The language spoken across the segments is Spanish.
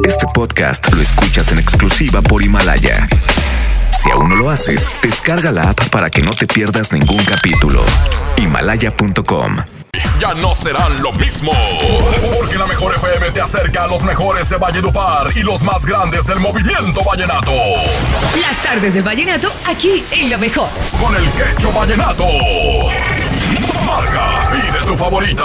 Este podcast lo escuchas en exclusiva por Himalaya. Si aún no lo haces, descarga la app para que no te pierdas ningún capítulo. Himalaya.com Ya no serán lo mismo. Porque la mejor FM te acerca a los mejores de Valledupar y los más grandes del movimiento vallenato. Las tardes del vallenato aquí en lo mejor. Con el quecho vallenato. Marca, pide tu favorita.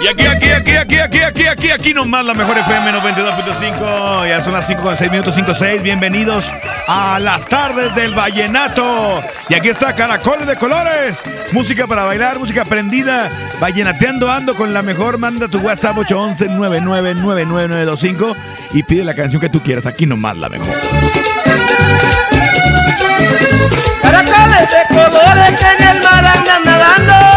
Y aquí, aquí, aquí, aquí, aquí, aquí, aquí, aquí nomás la mejor FM 92.5. Ya son las 5 con 6 minutos 5 6. Bienvenidos a las tardes del vallenato. Y aquí está Caracoles de Colores. Música para bailar, música prendida. Vallenateando ando con la mejor. Manda tu WhatsApp 811 999925 y pide la canción que tú quieras. Aquí nomás la mejor. Caracoles de colores en el mar andan nadando.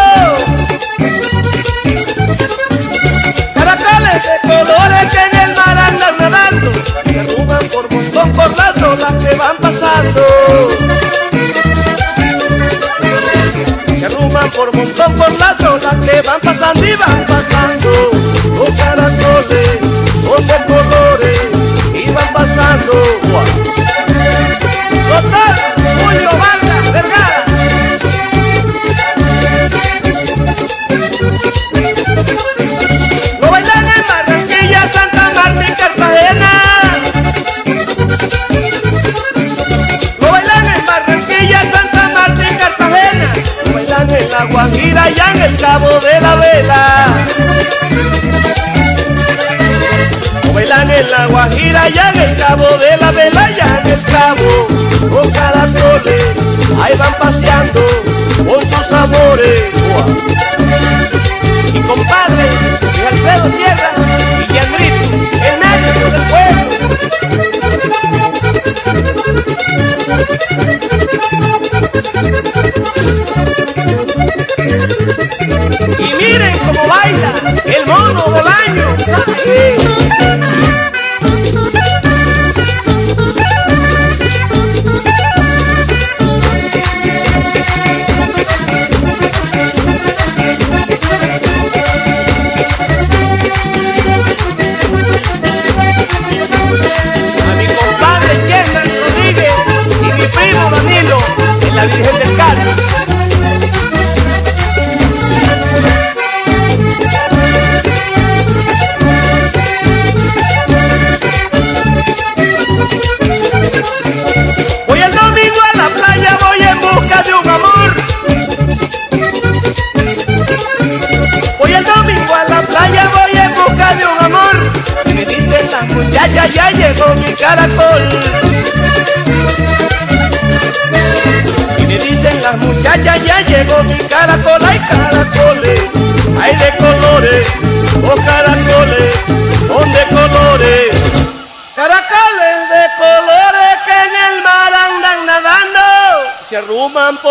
De colores que en el mar andan nadando. Se arrugan por montón por las olas que van pasando. Se arruman por montón por las olas que van pasando y van pasando. Los caracoles son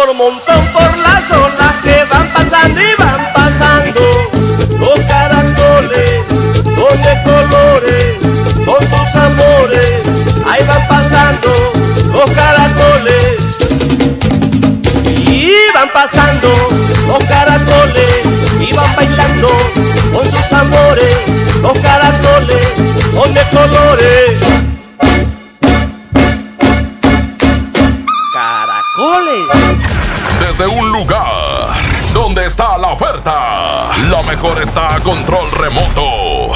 Por montón por las olas que van pasando y van pasando. Los caracoles son de colores, son sus amores. Ahí van pasando los caracoles. Y van pasando los caracoles y van bailando con sus amores. Los caracoles son de colores. Control remoto.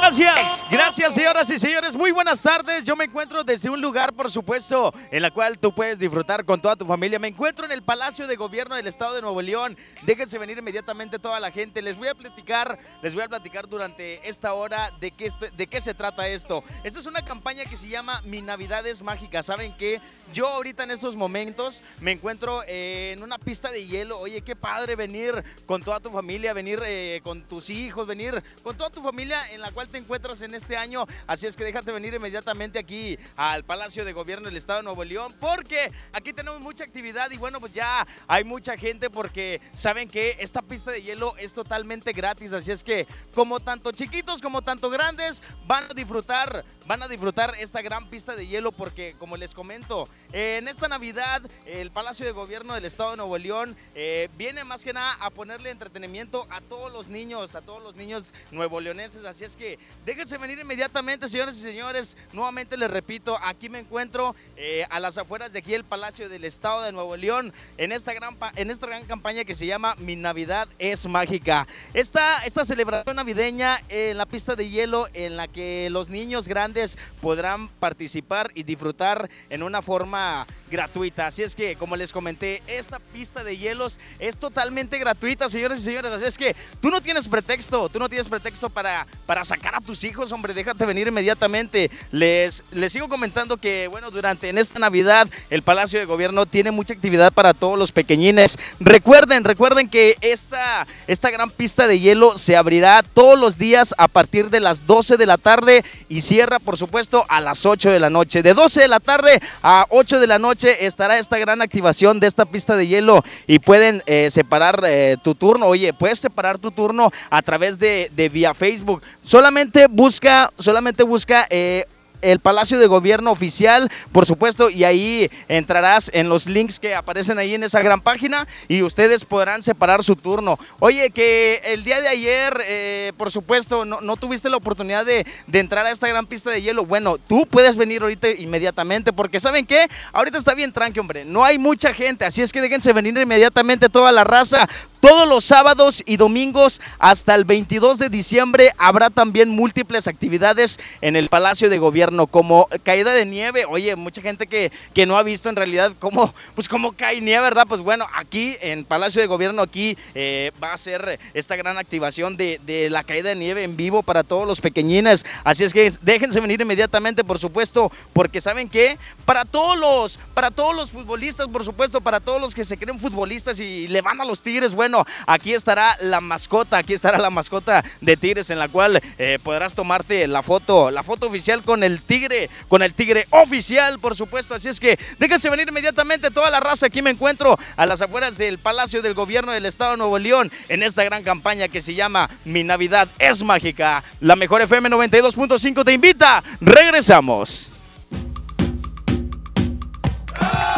Gracias, gracias señoras y señores, muy buenas tardes. Yo me encuentro un lugar, por supuesto, en la cual tú puedes disfrutar con toda tu familia. Me encuentro en el Palacio de Gobierno del Estado de Nuevo León. Déjense venir inmediatamente toda la gente. Les voy a platicar, les voy a platicar durante esta hora de qué, esto- de qué se trata esto. Esta es una campaña que se llama Mi Navidad es Mágica. ¿Saben qué? Yo ahorita en estos momentos me encuentro eh, en una pista de hielo. Oye, qué padre venir con toda tu familia, venir eh, con tus hijos, venir con toda tu familia en la cual te encuentras en este año. Así es que déjate venir inmediatamente aquí al Palacio de Gobierno del Estado de Nuevo León porque aquí tenemos mucha actividad y bueno, pues ya hay mucha gente porque saben que esta pista de hielo es totalmente gratis. Así es que como tanto chiquitos como tanto grandes van a disfrutar, van a disfrutar esta gran pista de hielo porque como les comento, en esta Navidad el Palacio de Gobierno del Estado de Nuevo León eh, viene más que nada a ponerle entretenimiento a todos los niños, a todos los niños nuevo leoneses. Así es que déjense venir inmediatamente, señores y señores. Nuevamente les repito, aquí me encuentro eh, a las afueras de aquí el Palacio del Estado de Nuevo León en esta gran, en esta gran campaña que se llama Mi Navidad es Mágica. Esta, esta celebración navideña en la pista de hielo en la que los niños grandes podrán participar y disfrutar en una forma gratuita. Así es que, como les comenté, esta pista de hielos es totalmente gratuita, señores y señores. Así es que tú no tienes pretexto, tú no tienes pretexto para, para sacar a tus hijos, hombre, déjate venir inmediatamente. Les, les sigo comentando que, bueno, durante en esta Navidad el Palacio de Gobierno tiene mucha actividad para todos los pequeñines. Recuerden, recuerden que esta, esta gran pista de hielo se abrirá todos los días a partir de las 12 de la tarde y cierra, por supuesto, a las 8 de la noche. De 12 de la tarde a 8 de la noche estará esta gran activación de esta pista de hielo y pueden eh, separar eh, tu turno. Oye, puedes separar tu turno a través de, de vía Facebook. Solamente busca, solamente busca eh, el Palacio de Gobierno oficial, por supuesto, y ahí entrarás en los links que aparecen ahí en esa gran página y ustedes podrán separar su turno. Oye, que el día de ayer, eh, por supuesto, no, tuviste la oportunidad de, entrar a esta gran pista de hielo. Bueno, tú puedes venir ahorita inmediatamente porque ¿saben qué? Ahorita está bien tranqui, hombre. No hay mucha gente, así es que déjense venir inmediatamente toda la raza. Todos los sábados y domingos hasta el 22 de diciembre habrá también múltiples actividades en el Palacio de Gobierno como caída de nieve. Oye, mucha gente que, que no ha visto en realidad cómo, pues cómo cae nieve, ¿verdad? Pues bueno, aquí en Palacio de Gobierno, aquí eh, va a ser esta gran activación de, de, la caída de nieve en vivo para todos los pequeñines. Así es que déjense venir inmediatamente, por supuesto, porque saben que para todos los, para todos los futbolistas, por supuesto, para todos los que se creen futbolistas y le van a los Tigres, bueno, aquí estará la mascota, aquí estará la mascota de Tigres en la cual eh, podrás tomarte la foto, la foto oficial con el Tigre, con el Tigre oficial, por supuesto. Así es que déjense venir inmediatamente toda la raza. Aquí me encuentro a las afueras del Palacio del Gobierno del Estado de Nuevo León en esta gran campaña que se llama Mi Navidad es Mágica. La mejor FM 92.5 te invita. Regresamos.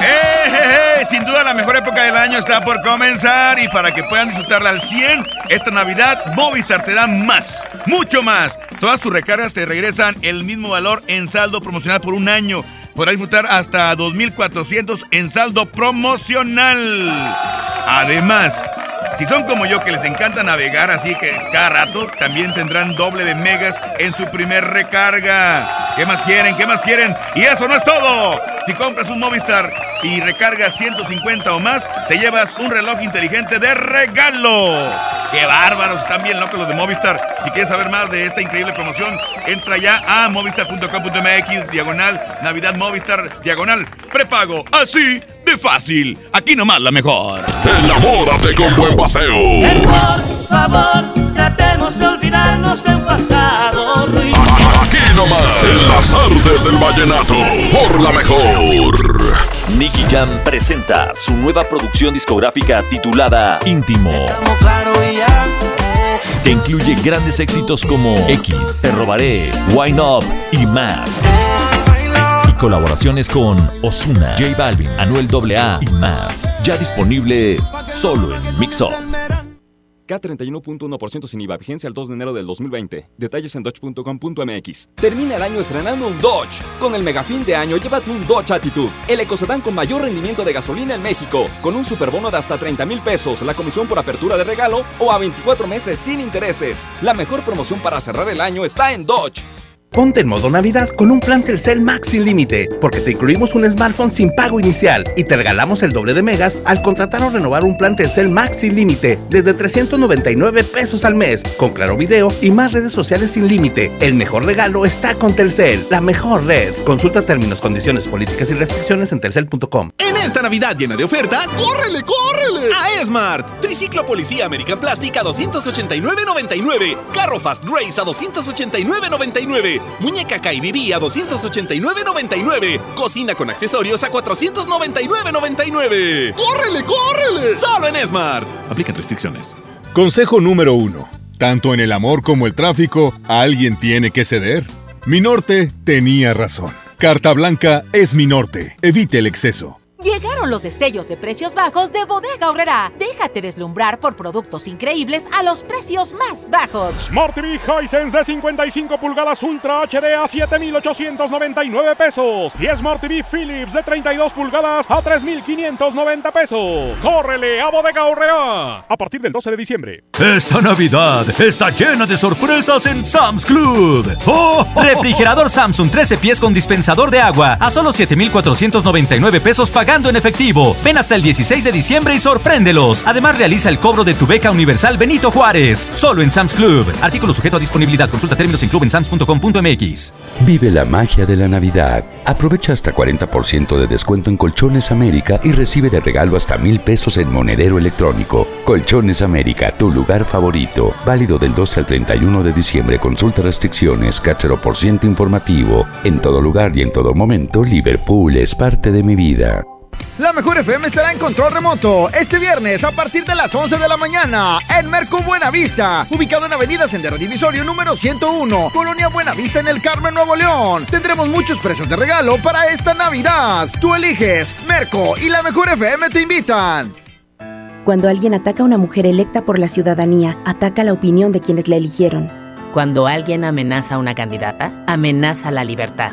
¡Eh, Sin duda la mejor época del año está por comenzar y para que puedan disfrutarla al 100, esta Navidad Movistar te da más, mucho más. Todas tus recargas te regresan el mismo valor en saldo promocional por un año. Podrás disfrutar hasta 2.400 en saldo promocional. Además, si son como yo que les encanta navegar, así que cada rato también tendrán doble de megas en su primer recarga. ¿Qué más quieren? ¿Qué más quieren? Y eso no es todo. Si compras un Movistar y recargas 150 o más, te llevas un reloj inteligente de regalo. ¡Qué bárbaros! Están bien locos los de Movistar. Si quieres saber más de esta increíble promoción, entra ya a movistar.com.mx, diagonal, Navidad Movistar, diagonal, prepago. Así de fácil. Aquí nomás la mejor. Enamórate con buen paseo. por favor, tratemos de olvidarnos del pasado ruido. Aquí nomás, en las artes del vallenato, por la mejor. Nicky Jam presenta su nueva producción discográfica titulada Íntimo. Que incluye grandes éxitos como X, Te Robaré, Wine Up y más colaboraciones con Osuna, J Balvin, Anuel AA y más. Ya disponible solo en Mixup. K31.1% sin IVA, vigencia el 2 de enero del 2020. Detalles en dodge.com.mx. Termina el año estrenando un Dodge. Con el mega fin de año, llévate un Dodge Attitude, el ecocedán con mayor rendimiento de gasolina en México, con un superbono de hasta 30 mil pesos, la comisión por apertura de regalo o a 24 meses sin intereses. La mejor promoción para cerrar el año está en Dodge. Ponte en modo Navidad con un plan Telcel Max sin límite, porque te incluimos un smartphone sin pago inicial y te regalamos el doble de megas al contratar o renovar un plan Telcel Max sin límite desde 399 pesos al mes, con claro video y más redes sociales sin límite. El mejor regalo está con Telcel, la mejor red. Consulta términos, condiciones, políticas y restricciones en telcel.com. En esta Navidad llena de ofertas, ¡córrele, córrele! a Esmart. Triciclo Policía American Plastic a 289.99. Carro Fast Race a 289.99. Muñeca KBB a 289.99. Cocina con accesorios a 499.99. ¡Córrele, córrele! Solo en Esmart. Aplican restricciones. Consejo número uno. Tanto en el amor como el tráfico, alguien tiene que ceder. Mi norte tenía razón. Carta blanca es mi norte. Evite el exceso. Llegaron los destellos de precios bajos de Bodega Horrera. Déjate deslumbrar por productos increíbles a los precios más bajos. Smart TV Hisense de 55 pulgadas Ultra HD a 7,899 pesos. Y Smart TV Philips de 32 pulgadas a 3,590 pesos. ¡Córrele a Bodega Horrera! A partir del 12 de diciembre. Esta Navidad está llena de sorpresas en Sam's Club. ¡Oh! Refrigerador Samsung 13 pies con dispensador de agua a solo 7,499 pesos pagando en efectivo. Ven hasta el 16 de diciembre y sorpréndelos. Además, realiza el cobro de tu beca universal Benito Juárez. Solo en Sam's Club. Artículo sujeto a disponibilidad. Consulta términos en clubensams.com.mx. Vive la magia de la Navidad. Aprovecha hasta 40% de descuento en Colchones América y recibe de regalo hasta mil pesos en monedero electrónico. Colchones América, tu lugar favorito. Válido del 12 al 31 de diciembre. Consulta restricciones, cachero por ciento informativo. En todo lugar y en todo momento, Liverpool es parte de mi vida. La mejor FM estará en control remoto este viernes a partir de las 11 de la mañana en Merco Buenavista, ubicado en Avenida Sendero Divisorio número 101, Colonia Buenavista en el Carmen, Nuevo León. Tendremos muchos precios de regalo para esta Navidad. Tú eliges, Merco y la mejor FM te invitan. Cuando alguien ataca a una mujer electa por la ciudadanía, ataca la opinión de quienes la eligieron. Cuando alguien amenaza a una candidata, amenaza la libertad.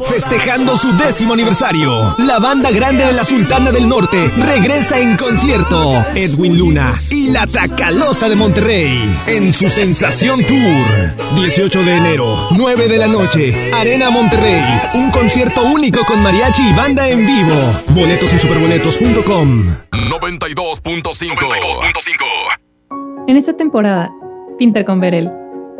Festejando su décimo aniversario, la banda grande de la Sultana del Norte regresa en concierto. Edwin Luna y la Tracalosa de Monterrey en su Sensación Tour. 18 de enero, 9 de la noche, Arena Monterrey. Un concierto único con mariachi y banda en vivo. Boletos en superboletos.com. 92.5. En esta temporada, pinta con Verel.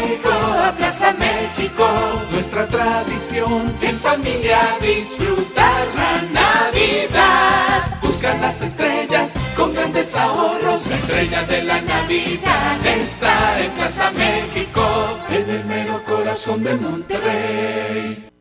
llegó a Plaza México. Nuestra tradición en familia disfrutar la Navidad. Buscar las estrellas con grandes ahorros. La estrella de la Navidad está en Plaza México, en el mero corazón de Monterrey.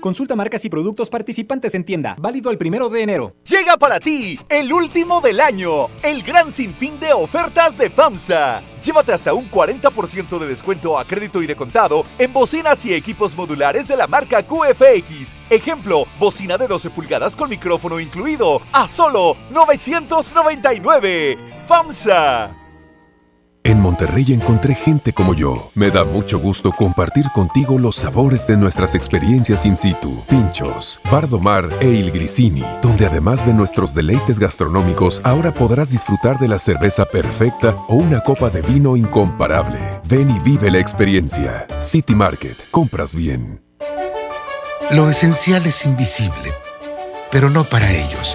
Consulta marcas y productos participantes en tienda. Válido el primero de enero. Llega para ti el último del año, el gran sinfín de ofertas de FAMSA. Llévate hasta un 40% de descuento a crédito y de contado en bocinas y equipos modulares de la marca QFX. Ejemplo, bocina de 12 pulgadas con micrófono incluido a solo 999. FAMSA. En Monterrey encontré gente como yo. Me da mucho gusto compartir contigo los sabores de nuestras experiencias in situ. Pinchos, Bardomar e Il Grisini, donde además de nuestros deleites gastronómicos, ahora podrás disfrutar de la cerveza perfecta o una copa de vino incomparable. Ven y vive la experiencia. City Market, compras bien. Lo esencial es invisible, pero no para ellos.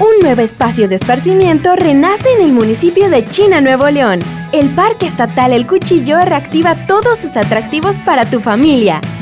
Un nuevo espacio de esparcimiento renace en el municipio de China, Nuevo León. El Parque Estatal El Cuchillo reactiva todos sus atractivos para tu familia.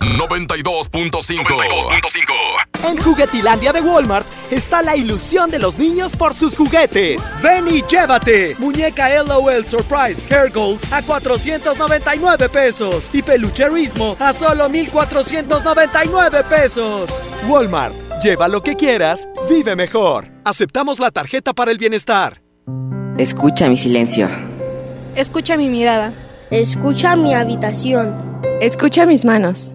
92.5 En Juguetilandia de Walmart está la ilusión de los niños por sus juguetes. Ven y llévate. Muñeca LOL Surprise Hair Goals a 499 pesos y pelucherismo a solo 1499 pesos. Walmart, lleva lo que quieras, vive mejor. Aceptamos la tarjeta para el bienestar. Escucha mi silencio. Escucha mi mirada. Escucha mi habitación. Escucha mis manos.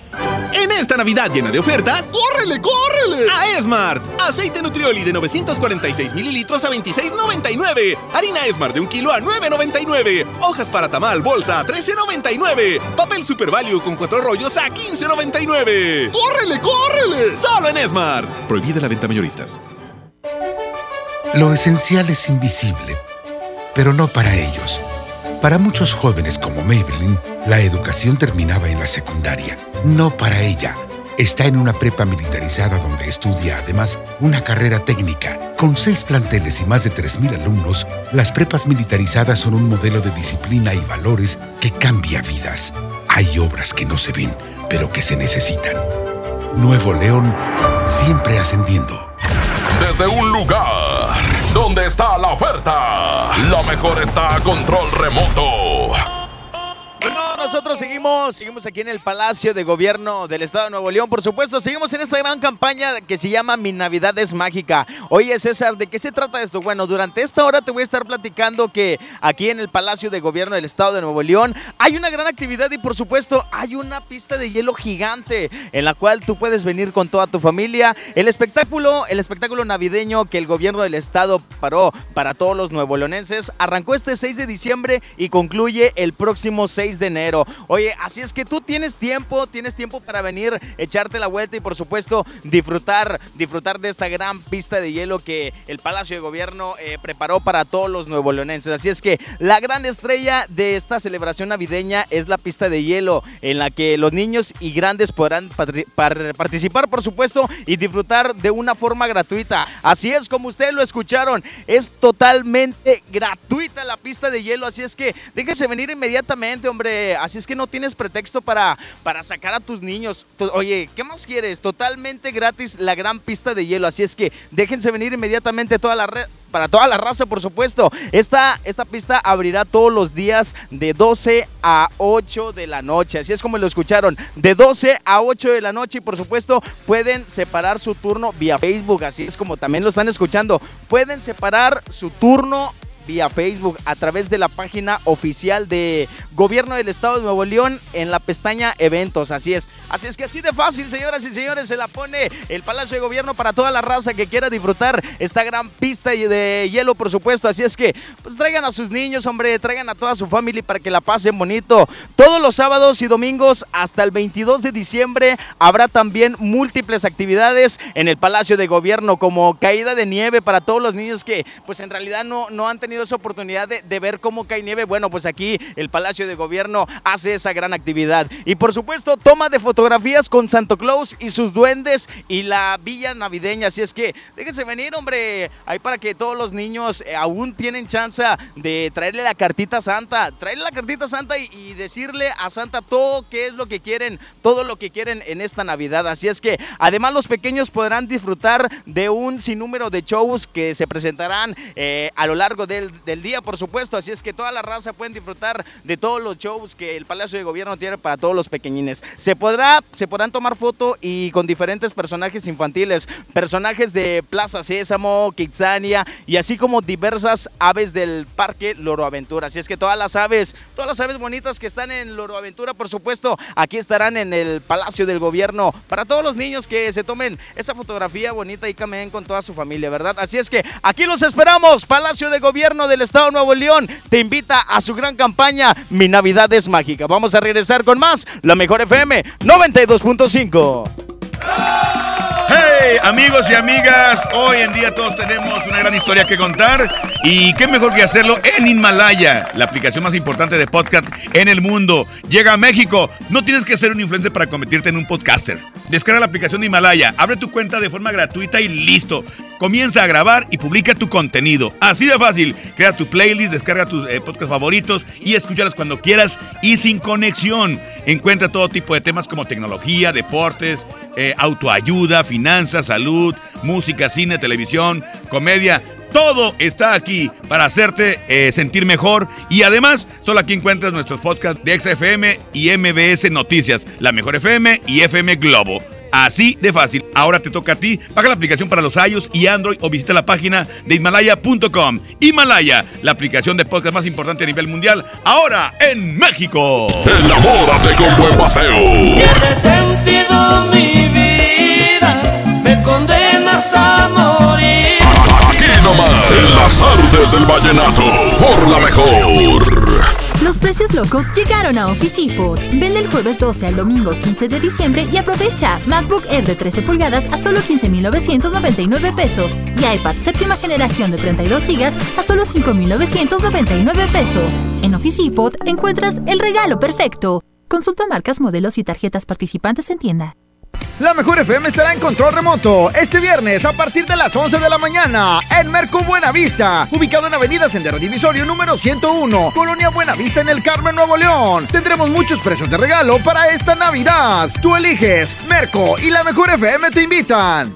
Esta Navidad llena de ofertas, ¡córrele, córrele! A Esmart. Aceite Nutrioli de 946 mililitros a 26,99. Harina Esmart de un kilo a 9,99. Hojas para tamal bolsa a 13,99. Papel Super Value con cuatro rollos a 15,99. ¡Córrele, córrele! Solo en Esmart. Prohibida la venta mayoristas. Lo esencial es invisible, pero no para ellos. Para muchos jóvenes como Maybelline, la educación terminaba en la secundaria. No para ella. Está en una prepa militarizada donde estudia además una carrera técnica. Con seis planteles y más de 3.000 alumnos, las prepas militarizadas son un modelo de disciplina y valores que cambia vidas. Hay obras que no se ven, pero que se necesitan. Nuevo León, siempre ascendiendo. Desde un lugar donde está la oferta, lo mejor está a control remoto. Nosotros seguimos, seguimos aquí en el Palacio de Gobierno del Estado de Nuevo León, por supuesto, seguimos en esta gran campaña que se llama Mi Navidad es Mágica. Oye, César, ¿de qué se trata esto? Bueno, durante esta hora te voy a estar platicando que aquí en el Palacio de Gobierno del Estado de Nuevo León hay una gran actividad y por supuesto hay una pista de hielo gigante en la cual tú puedes venir con toda tu familia. El espectáculo, el espectáculo navideño que el gobierno del estado paró para todos los nuevoleonenses arrancó este 6 de diciembre y concluye el próximo 6 de enero. Oye, así es que tú tienes tiempo, tienes tiempo para venir, echarte la vuelta y por supuesto disfrutar, disfrutar de esta gran pista de hielo que el Palacio de Gobierno eh, preparó para todos los nuevo leonenses. Así es que la gran estrella de esta celebración navideña es la pista de hielo en la que los niños y grandes podrán participar, por supuesto, y disfrutar de una forma gratuita. Así es como ustedes lo escucharon, es totalmente gratuita la pista de hielo, así es que déjense venir inmediatamente, hombre. Es que no tienes pretexto para, para sacar a tus niños. Oye, ¿qué más quieres? Totalmente gratis la gran pista de hielo, así es que déjense venir inmediatamente toda la red para toda la raza, por supuesto. Esta, esta pista abrirá todos los días de 12 a 8 de la noche. Así es como lo escucharon. De 12 a 8 de la noche. Y por supuesto, pueden separar su turno vía Facebook. Así es como también lo están escuchando. Pueden separar su turno vía Facebook, a través de la página oficial de Gobierno del Estado de Nuevo León en la pestaña Eventos. Así es. Así es que así de fácil, señoras y señores, se la pone el Palacio de Gobierno para toda la raza que quiera disfrutar esta gran pista de hielo, por supuesto. Así es que, pues traigan a sus niños, hombre, traigan a toda su familia para que la pasen bonito. Todos los sábados y domingos hasta el 22 de diciembre habrá también múltiples actividades en el Palacio de Gobierno, como caída de nieve para todos los niños que, pues en realidad no, no han tenido esa oportunidad de, de ver cómo cae nieve. Bueno, pues aquí el Palacio de Gobierno hace esa gran actividad. Y por supuesto, toma de fotografías con Santo Claus y sus duendes y la villa navideña. Así es que déjense venir, hombre, ahí para que todos los niños eh, aún tienen chance de traerle la cartita Santa, traerle la cartita Santa y, decirle a Santa todo qué es lo que quieren, todo lo que quieren en esta Navidad. Así es que además los pequeños podrán disfrutar de un sinnúmero de shows que se presentarán eh, a lo largo del, día, por supuesto. Así es que toda la raza pueden disfrutar de todos los shows que el Palacio de Gobierno tiene para todos los pequeñines. Se podrá, se podrán tomar foto y con diferentes personajes infantiles, personajes de Plaza Sésamo, Kitsania y así como diversas aves del Parque Loro Aventura. Así es que todas las aves, todas las aves bonitas que están en Loro Aventura, por supuesto, aquí estarán en el Palacio del Gobierno para todos los niños que se tomen esa fotografía bonita y caminen con toda su familia, ¿verdad? Así es que aquí los esperamos. Palacio de Gobierno del Estado de Nuevo León te invita a su gran campaña Mi Navidad es Mágica. Vamos a regresar con más. La mejor FM 92.5. Amigos y amigas, hoy en día todos tenemos una gran historia que contar y qué mejor que hacerlo en Himalaya, la aplicación más importante de podcast en el mundo. Llega a México, no tienes que ser un influencer para convertirte en un podcaster. Descarga la aplicación de Himalaya, abre tu cuenta de forma gratuita y listo. Comienza a grabar y publica tu contenido. Así de fácil. Crea tu playlist, descarga tus eh, podcasts favoritos y escúchalos cuando quieras y sin conexión. Encuentra todo tipo de temas como tecnología, deportes, eh, autoayuda, finanzas, salud, música, cine, televisión, comedia. Todo está aquí para hacerte eh, sentir mejor y además solo aquí encuentras nuestros podcasts de XFM y MBS Noticias, la mejor FM y FM Globo. Así de fácil. Ahora te toca a ti. Baja la aplicación para los iOS y Android o visita la página de Himalaya.com. Himalaya, la aplicación de podcast más importante a nivel mundial, ahora en México. Enamórate con buen paseo. Tiene sentido mi vida, me condenas a morir. Aquí nomás, en las artes del vallenato, por la mejor. Los precios locos llegaron a Office Depot. Vende el jueves 12 al domingo 15 de diciembre y aprovecha MacBook Air de 13 pulgadas a solo 15,999 pesos y iPad séptima generación de 32 GB a solo 5,999 pesos. En Office Depot encuentras el regalo perfecto. Consulta marcas, modelos y tarjetas participantes en tienda. La Mejor FM estará en control remoto este viernes a partir de las 11 de la mañana en Merco Buenavista, ubicado en Avenida Sendero Divisorio número 101, Colonia Buenavista en el Carmen, Nuevo León. Tendremos muchos precios de regalo para esta Navidad. Tú eliges, Merco y La Mejor FM te invitan.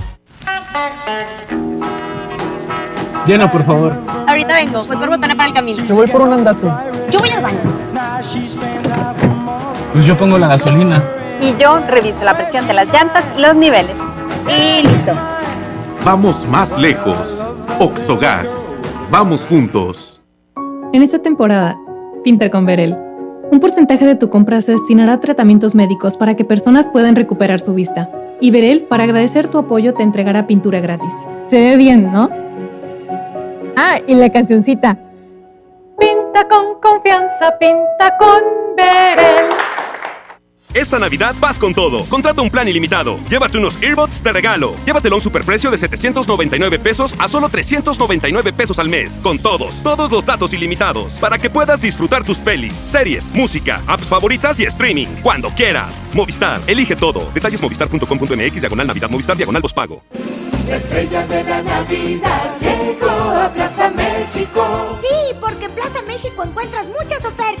Llena, por favor. Ahorita vengo, voy por botana para el camino. Te voy por un andate. Yo voy al baño. Pues yo pongo la gasolina. Y yo reviso la presión de las llantas y los niveles. Y listo. Vamos más lejos. Oxogas. Vamos juntos. En esta temporada, pinta con Verel. Un porcentaje de tu compra se destinará a tratamientos médicos para que personas puedan recuperar su vista. Y Verel, para agradecer tu apoyo, te entregará pintura gratis. Se ve bien, ¿no? Ah, y la cancioncita. Pinta con confianza, pinta con Verel. Esta Navidad vas con todo. Contrata un plan ilimitado. Llévate unos earbuds de regalo. Llévatelo a un superprecio de 799 pesos a solo 399 pesos al mes. Con todos, todos los datos ilimitados. Para que puedas disfrutar tus pelis, series, música, apps favoritas y streaming. Cuando quieras. Movistar, elige todo. Detalles movistar.com.mx, diagonal Navidad, Movistar, diagonal pago. La estrella de la Navidad llegó a Plaza México. Sí, porque en Plaza México encuentras muchas ofertas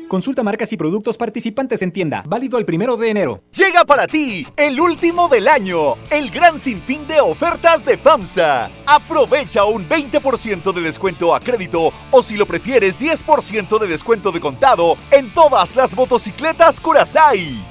Consulta marcas y productos participantes en tienda. Válido el primero de enero. Llega para ti el último del año, el gran sinfín de ofertas de FAMSA. Aprovecha un 20% de descuento a crédito o si lo prefieres 10% de descuento de contado en todas las motocicletas Curasai.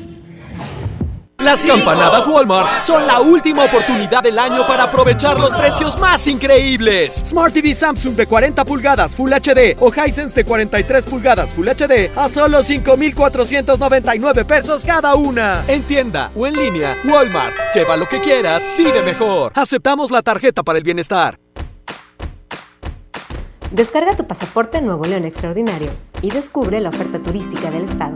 Las campanadas Walmart son la última oportunidad del año para aprovechar los precios más increíbles. Smart TV Samsung de 40 pulgadas Full HD o Hisense de 43 pulgadas Full HD a solo 5,499 pesos cada una. En tienda o en línea, Walmart. Lleva lo que quieras, vive mejor. Aceptamos la tarjeta para el bienestar. Descarga tu pasaporte Nuevo León Extraordinario y descubre la oferta turística del estado.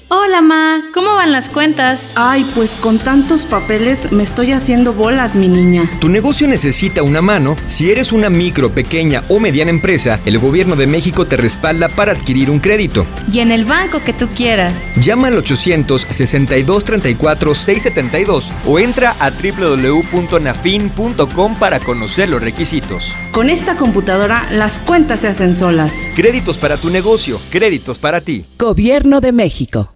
Hola, Ma. ¿Cómo van las cuentas? Ay, pues con tantos papeles me estoy haciendo bolas, mi niña. Tu negocio necesita una mano. Si eres una micro, pequeña o mediana empresa, el gobierno de México te respalda para adquirir un crédito. Y en el banco que tú quieras. Llama al 800-6234-672 o entra a www.nafin.com para conocer los requisitos. Con esta computadora, las cuentas se hacen solas. Créditos para tu negocio, créditos para ti. Gobierno de México.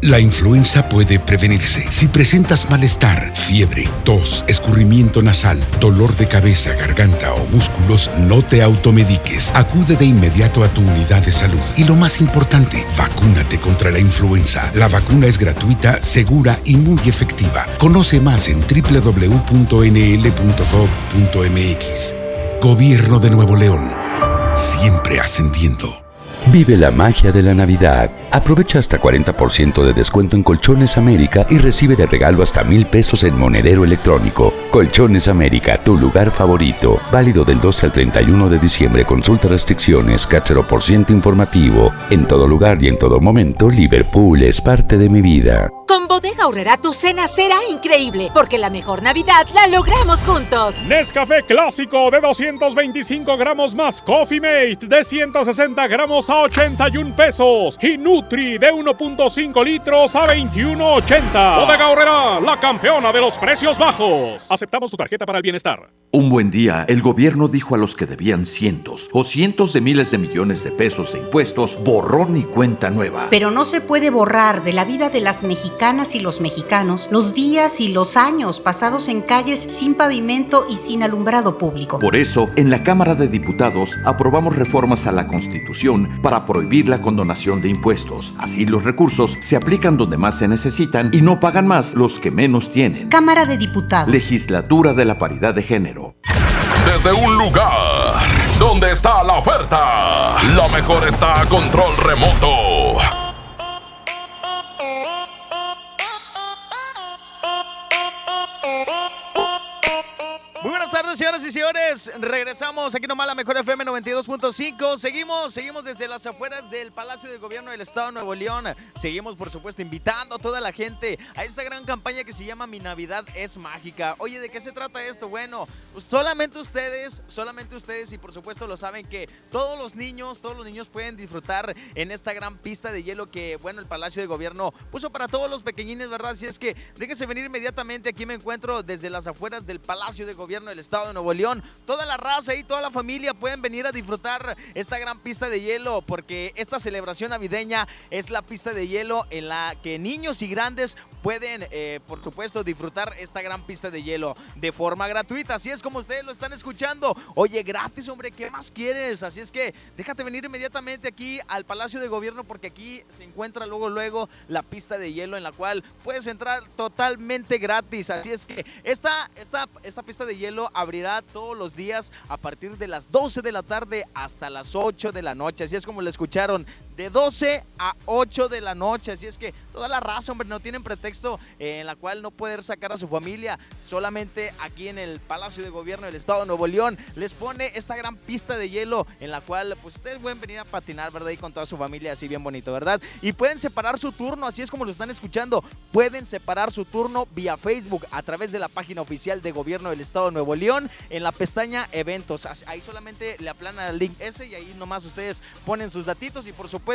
La influenza puede prevenirse. Si presentas malestar, fiebre, tos, escurrimiento nasal, dolor de cabeza, garganta o músculos, no te automediques. Acude de inmediato a tu unidad de salud. Y lo más importante, vacúnate contra la influenza. La vacuna es gratuita, segura y muy efectiva. Conoce más en www.nl.gov.mx. Gobierno de Nuevo León. Siempre ascendiendo. Vive la magia de la Navidad. Aprovecha hasta 40% de descuento en Colchones América y recibe de regalo hasta mil pesos en monedero electrónico. Colchones América, tu lugar favorito. Válido del 12 al 31 de diciembre. Consulta restricciones, cachero por ciento informativo. En todo lugar y en todo momento, Liverpool es parte de mi vida. Con Bodega Horrera tu cena será increíble, porque la mejor Navidad la logramos juntos. Nescafé clásico de 225 gramos más Coffee Mate de 160 gramos a 81 pesos y Nutri de 1.5 litros a 21.80. Bodega Horrera, la campeona de los precios bajos. Aceptamos tu tarjeta para el bienestar. Un buen día, el gobierno dijo a los que debían cientos o cientos de miles de millones de pesos de impuestos, borrón y cuenta nueva. Pero no se puede borrar de la vida de las mexicanas y los mexicanos los días y los años pasados en calles sin pavimento y sin alumbrado público. Por eso, en la Cámara de Diputados aprobamos reformas a la Constitución para prohibir la condonación de impuestos. Así los recursos se aplican donde más se necesitan y no pagan más los que menos tienen. Cámara de Diputados. Legislatura de la Paridad de Género. desde un lugar donde está la oferta. Lo mejor está a control remoto. Señoras y señores. Regresamos aquí nomás a la Mejor FM 92.5. Seguimos, seguimos desde las afueras del Palacio del Gobierno del Estado de Nuevo León. Seguimos, por supuesto, invitando a toda la gente a esta gran campaña que se llama Mi Navidad es Mágica. Oye, ¿de qué se trata esto? Bueno, solamente ustedes, solamente ustedes y por supuesto lo saben que todos los niños, todos los niños pueden disfrutar en esta gran pista de hielo que, bueno, el Palacio del Gobierno puso para todos los pequeñines, ¿verdad? Así es que déjense venir inmediatamente. Aquí me encuentro desde las afueras del Palacio del Gobierno del Estado Nuevo León. Toda la raza y toda la familia pueden venir a disfrutar esta gran pista de hielo porque esta celebración navideña es la pista de hielo en la que niños y grandes pueden, eh, por supuesto, disfrutar esta gran pista de hielo de forma gratuita. Así es como ustedes lo están escuchando. Oye, gratis, hombre, ¿qué más quieres? Así es que déjate venir inmediatamente aquí al Palacio de Gobierno porque aquí se encuentra luego, luego la pista de hielo en la cual puedes entrar totalmente gratis. Así es que esta, esta, esta pista de hielo todos los días a partir de las 12 de la tarde hasta las 8 de la noche. Así es como lo escucharon, de 12 a 8 de la noche. Así es que toda la raza, hombre, no tienen pretexto en la cual no poder sacar a su familia. Solamente aquí en el Palacio de Gobierno del Estado de Nuevo León les pone esta gran pista de hielo en la cual pues ustedes pueden venir a patinar, ¿verdad? Y con toda su familia así bien bonito, ¿verdad? Y pueden separar su turno, así es como lo están escuchando. Pueden separar su turno vía Facebook a través de la página oficial de Gobierno del Estado de Nuevo León en la pestaña eventos. Ahí solamente le aplanan al link ese y ahí nomás ustedes ponen sus datitos y por supuesto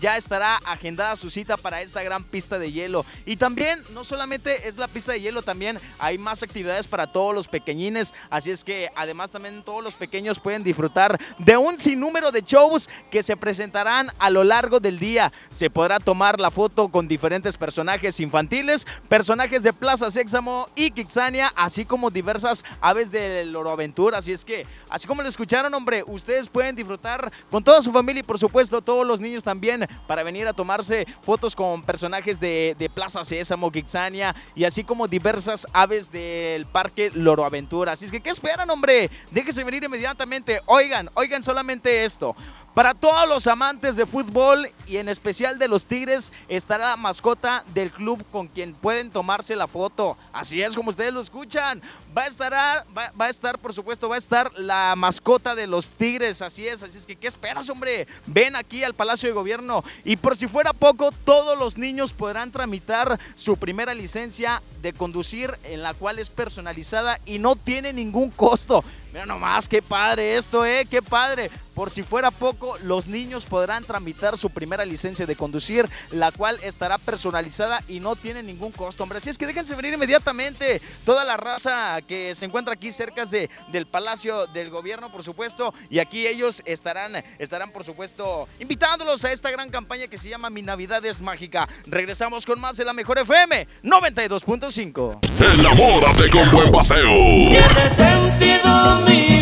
ya estará agendada su cita para esta gran pista de hielo. Y también no solamente es la pista de hielo, también hay más actividades para todos los pequeñines. Así es que además también todos los pequeños pueden disfrutar de un sinnúmero de shows que se presentarán a lo largo del día. Se podrá tomar la foto con diferentes personajes infantiles, personajes de Plaza Sésamo y Kixania, así como diversas aves del Loro Aventura. Así es que, así como lo escucharon, hombre, ustedes pueden disfrutar con toda su familia y por supuesto todos los niños también para venir a tomarse fotos con personajes de, Plaza Sésamo, Kixania y así como diversas aves del Parque Loro Aventura. Así es que, ¿qué esperan, hombre? Déjense venir inmediatamente. Oigan, oigan solamente esto. Para todos los amantes de fútbol y en especial de los Tigres, estará la mascota del club con quien pueden tomarse la foto. Así es como ustedes lo escuchan. Va a estar, va, va a estar, por supuesto, va a estar la mascota de los Tigres. Así es, así es que, ¿qué esperas, hombre? Ven aquí al Palacio de Gobierno. Y por si fuera poco, todos los niños podrán tramitar su primera licencia de conducir, en la cual es personalizada y no tiene ningún costo. Mira nomás, qué padre esto, ¿eh? Qué padre. Por si fuera poco, los niños podrán tramitar su primera licencia de conducir, la cual estará personalizada y no tiene ningún costo, hombre. Así es que déjense venir inmediatamente. Toda la raza que se encuentra aquí cerca de, del Palacio del Gobierno, por supuesto. Y aquí ellos estarán, estarán, por supuesto, invitándolos a esta gran campaña que se llama Mi Navidad es Mágica. Regresamos con más de la Mejor FM 92.5. Enamórate con buen paseo. Tiene sentido me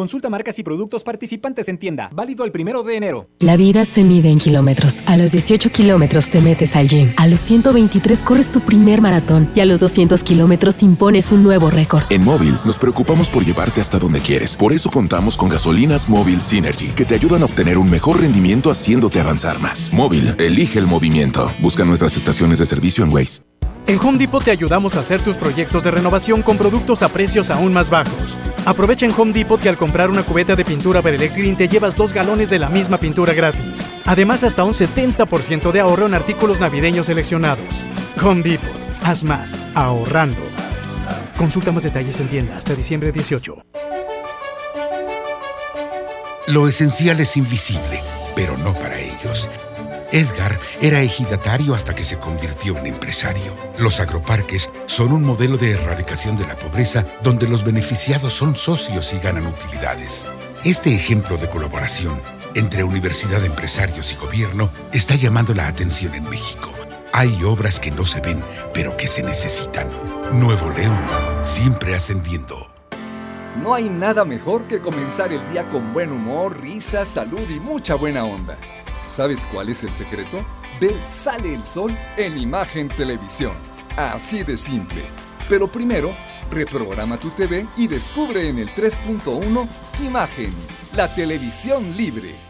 Consulta marcas y productos participantes en tienda. Válido el primero de enero. La vida se mide en kilómetros. A los 18 kilómetros te metes al gym. A los 123 corres tu primer maratón. Y a los 200 kilómetros impones un nuevo récord. En Móvil nos preocupamos por llevarte hasta donde quieres. Por eso contamos con gasolinas Móvil Synergy, que te ayudan a obtener un mejor rendimiento haciéndote avanzar más. Móvil, elige el movimiento. Busca nuestras estaciones de servicio en Waze. En Home Depot te ayudamos a hacer tus proyectos de renovación con productos a precios aún más bajos. Aprovecha en Home Depot que al comprar una cubeta de pintura Berelex Green te llevas dos galones de la misma pintura gratis. Además, hasta un 70% de ahorro en artículos navideños seleccionados. Home Depot, haz más, ahorrando. Consulta más detalles en tienda hasta diciembre 18. Lo esencial es invisible, pero no para ellos. Edgar era ejidatario hasta que se convirtió en empresario. Los agroparques son un modelo de erradicación de la pobreza donde los beneficiados son socios y ganan utilidades. Este ejemplo de colaboración entre universidad, empresarios y gobierno está llamando la atención en México. Hay obras que no se ven, pero que se necesitan. Nuevo León, siempre ascendiendo. No hay nada mejor que comenzar el día con buen humor, risa, salud y mucha buena onda. ¿Sabes cuál es el secreto? Ver Sale el Sol en Imagen Televisión. Así de simple. Pero primero, reprograma tu TV y descubre en el 3.1 Imagen, la televisión libre.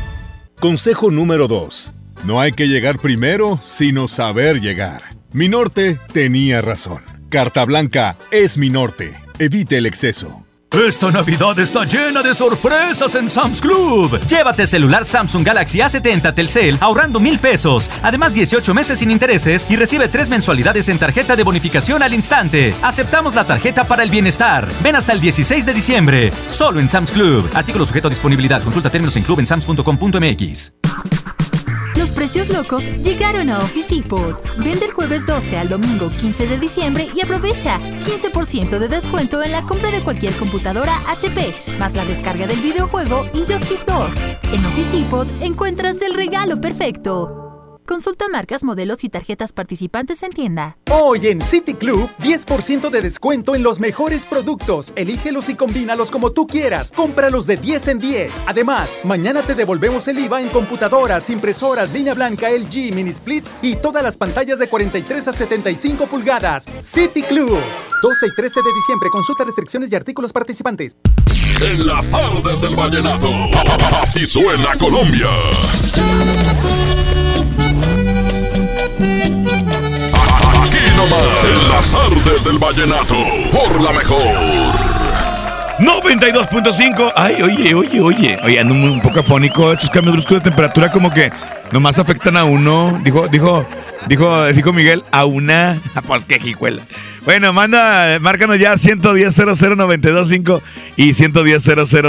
Consejo número 2. No hay que llegar primero, sino saber llegar. Mi norte tenía razón. Carta Blanca es mi norte. Evite el exceso. Esta Navidad está llena de sorpresas en Sam's Club. Llévate celular Samsung Galaxy A70 Telcel ahorrando mil pesos. Además 18 meses sin intereses y recibe tres mensualidades en tarjeta de bonificación al instante. Aceptamos la tarjeta para el bienestar. Ven hasta el 16 de diciembre. Solo en Sam's Club. Artículo sujeto a disponibilidad. Consulta términos en club en sams.com.mx. Los precios locos llegaron a Office Depot. Vende el jueves 12 al domingo 15 de diciembre y aprovecha 15% de descuento en la compra de cualquier computadora HP, más la descarga del videojuego Injustice 2. En Office Depot encuentras el regalo perfecto. Consulta marcas, modelos y tarjetas participantes en tienda. Hoy en City Club, 10% de descuento en los mejores productos. Elígelos y combínalos como tú quieras. Cómpralos de 10 en 10. Además, mañana te devolvemos el IVA en computadoras, impresoras, línea blanca, LG, mini splits y todas las pantallas de 43 a 75 pulgadas. City Club. 12 y 13 de diciembre. Consulta restricciones y artículos participantes. En las tardes del vallenato. Así suena Colombia. Aquí nomás. En las tardes del vallenato. Por la mejor. 92.5. Ay, oye, oye, oye. Oye, ando un poco afónico. Estos cambios bruscos de temperatura como que nomás afectan a uno. Dijo, dijo, dijo, dijo Miguel, a una. Pues qué jicuela. Bueno, manda, márcanos ya 110 00925 y 110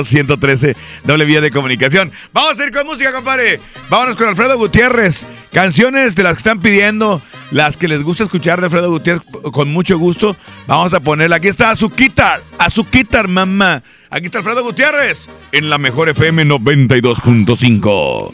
113 doble vía de comunicación. Vamos a ir con música, compadre. Vámonos con Alfredo Gutiérrez. Canciones de las que están pidiendo, las que les gusta escuchar de Alfredo Gutiérrez con mucho gusto. Vamos a ponerla. Aquí está Azuquita, Azuquita, mamá. Aquí está Alfredo Gutiérrez en la mejor FM 92.5.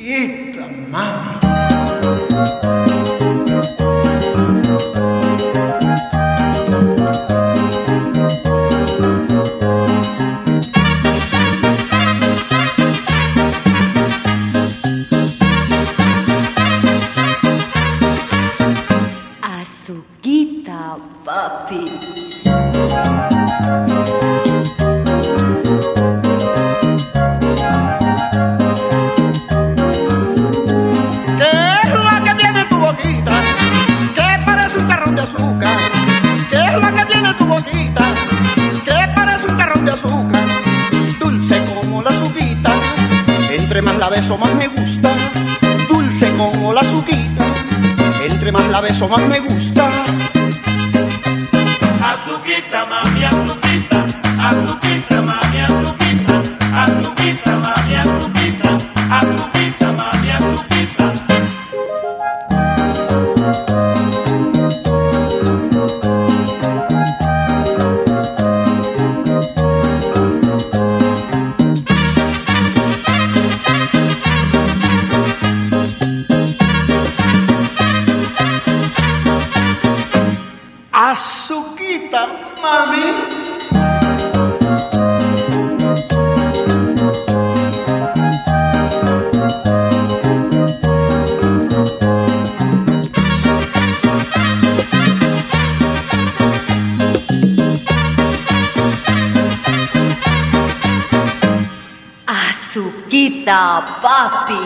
Papi.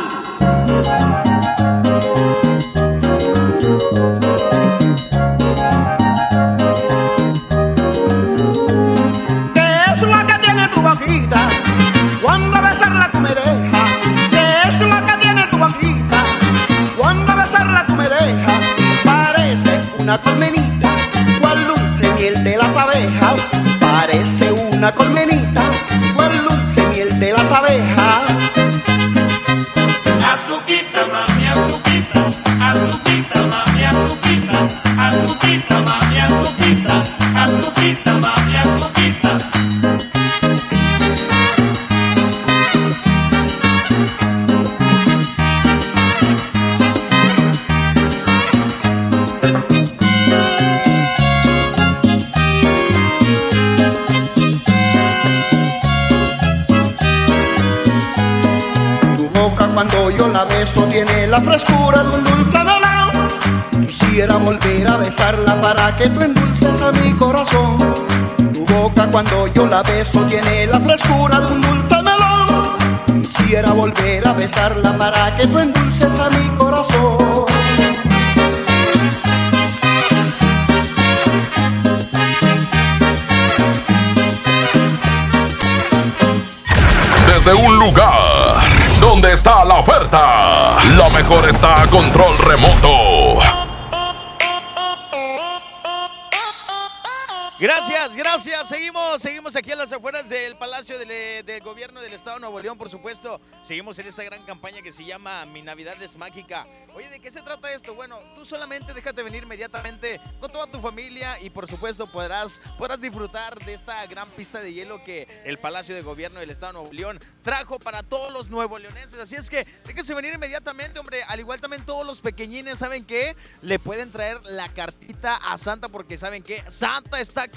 ¿Qué es lo que tiene tu boquita? Cuando besarla tú me dejas. ¿Qué es lo que tiene tu boquita? Cuando besarla tú me dejas. Parece una colmenita, cual dulce miel de las abejas. Parece una colmenita, para que tú endulces a mi corazón. Tu boca cuando yo la beso tiene la frescura de un dulce melón. Quisiera volver a besarla para que tú endulces a mi corazón. Desde un lugar donde está la oferta, lo mejor está a control remoto. Gracias, gracias. Seguimos, seguimos aquí a las afueras del Palacio del, eh, del Gobierno del Estado de Nuevo León, por supuesto. Seguimos en esta gran campaña que se llama Mi Navidad es Mágica. Oye, ¿de qué se trata esto? Bueno, tú solamente déjate venir inmediatamente con toda tu familia y por supuesto podrás, podrás disfrutar de esta gran pista de hielo que el Palacio de Gobierno del Estado de Nuevo León trajo para todos los nuevo leoneses. Así es que déjense venir inmediatamente, hombre. Al igual también todos los pequeñines, ¿saben qué? Le pueden traer la cartita a Santa porque ¿saben qué? Santa está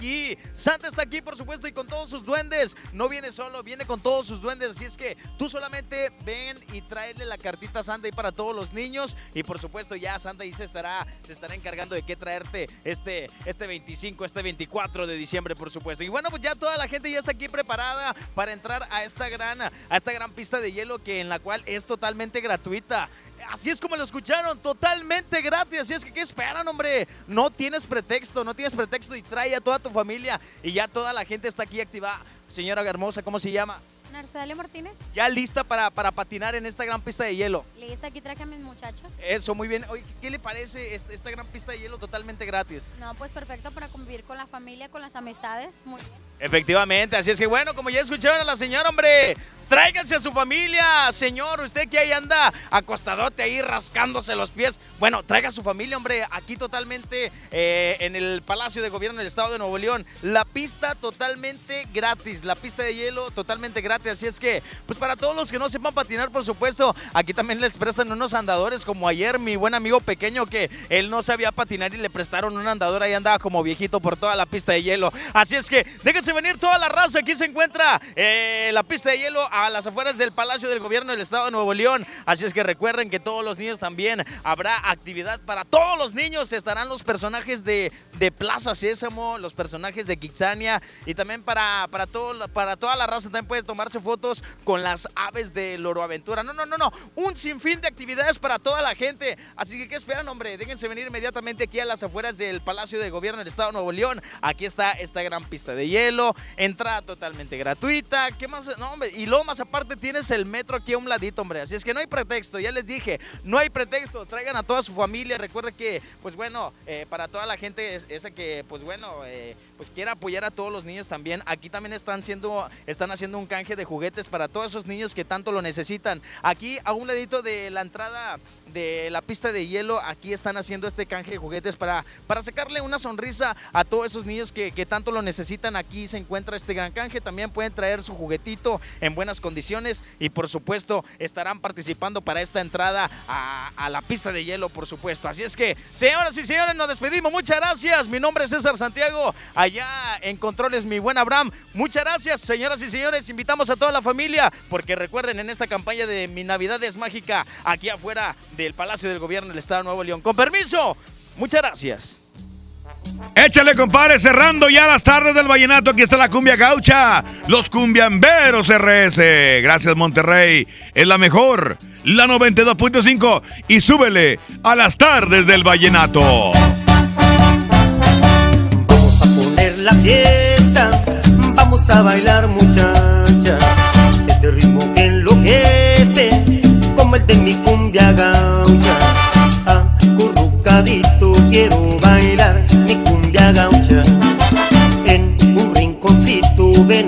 Santa está aquí, por supuesto, y con todos sus duendes. No viene solo, viene con todos sus duendes. Así es que tú solamente ven y tráele la cartita a Santa ahí para todos los niños. Y por supuesto, ya Santa ahí se estará, se estará encargando de qué traerte este, este 25, este 24 de diciembre, por supuesto. Y bueno, pues ya toda la gente ya está aquí preparada para entrar a esta gran, a esta gran pista de hielo que en la cual es totalmente gratuita. Así es como lo escucharon, totalmente gratis. Así es que, ¿qué esperan, hombre? No tienes pretexto, no tienes pretexto y trae a toda tu familia y ya toda la gente está aquí activada. Señora hermosa, ¿cómo se llama? Narcelia Martínez. Ya lista para, para patinar en esta gran pista de hielo. Lista, aquí traje a mis muchachos. Eso, muy bien. Oye, ¿qué le parece esta, esta gran pista de hielo totalmente gratis? No, pues perfecto para convivir con la familia, con las amistades. Muy bien. Efectivamente, así es que bueno, como ya escucharon a la señora, hombre, tráiganse a su familia, señor, usted que ahí anda acostadote ahí rascándose los pies. Bueno, traiga a su familia, hombre, aquí totalmente eh, en el Palacio de Gobierno del Estado de Nuevo León. La pista totalmente gratis, la pista de hielo totalmente gratis, así es que, pues para todos los que no sepan patinar, por supuesto, aquí también les prestan unos andadores, como ayer mi buen amigo pequeño que él no sabía patinar y le prestaron un andador, ahí andaba como viejito por toda la pista de hielo. Así es que, déjense venir toda la raza. Aquí se encuentra eh, la pista de hielo a las afueras del Palacio del Gobierno del Estado de Nuevo León. Así es que recuerden que todos los niños también habrá actividad para todos los niños. Estarán los personajes de, de Plaza Sésamo, los personajes de Kixania y también para, para, todo, para toda la raza también puede tomarse fotos con las aves de Loro Aventura. No, no, no, no. Un sinfín de actividades para toda la gente. Así que, ¿qué esperan, hombre? Déjense venir inmediatamente aquí a las afueras del Palacio del Gobierno del Estado de Nuevo León. Aquí está esta gran pista de hielo entrada totalmente gratuita, ¿qué más? No, hombre, y luego más aparte tienes el metro aquí a un ladito, hombre, así es que no hay pretexto, ya les dije, no hay pretexto, traigan a toda su familia, recuerden que, pues bueno, eh, para toda la gente esa que, pues bueno, eh, pues quiera apoyar a todos los niños también, aquí también están siendo, están haciendo un canje de juguetes para todos esos niños que tanto lo necesitan, aquí a un ladito de la entrada de la pista de hielo, aquí están haciendo este canje de juguetes para, para sacarle una sonrisa a todos esos niños que, que tanto lo necesitan, aquí se encuentra este gran canje. También pueden traer su juguetito en buenas condiciones y por supuesto estarán participando para esta entrada a, a, la pista de hielo, por supuesto. Así es que, señoras y señores, nos despedimos. Muchas gracias. Mi nombre es César Santiago. Allá en controles, mi buen Abraham. Muchas gracias, señoras y señores. Invitamos a toda la familia porque recuerden en esta campaña de Mi Navidad es Mágica, aquí afuera del Palacio del Gobierno del Estado de Nuevo León. Con permiso. Muchas gracias. Échale, compadre, cerrando ya las tardes del vallenato. Aquí está la cumbia gaucha, los cumbiamberos RS. Gracias, Monterrey. Es la mejor, la 92.5. Y súbele a las tardes del vallenato. Vamos a poner la fiesta, vamos a bailar, muchacha. Este ritmo que enloquece, como el de mi cumbia gaucha. Quiero bailar mi cumbia gaucha En un rinconcito ven